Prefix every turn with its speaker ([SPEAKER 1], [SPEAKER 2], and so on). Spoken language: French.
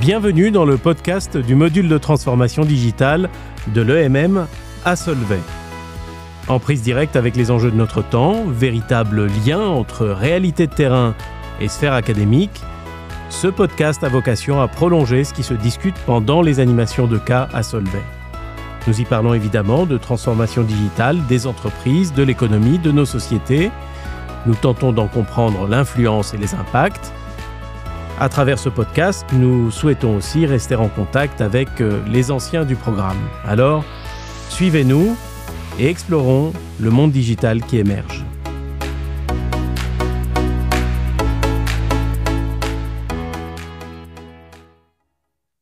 [SPEAKER 1] Bienvenue dans le podcast du module de transformation digitale de l'EMM à Solvay. En prise directe avec les enjeux de notre temps, véritable lien entre réalité de terrain et sphère académique, ce podcast a vocation à prolonger ce qui se discute pendant les animations de cas à Solvay. Nous y parlons évidemment de transformation digitale des entreprises, de l'économie, de nos sociétés. Nous tentons d'en comprendre l'influence et les impacts. À travers ce podcast, nous souhaitons aussi rester en contact avec euh, les anciens du programme. Alors, suivez-nous et explorons le monde digital qui émerge.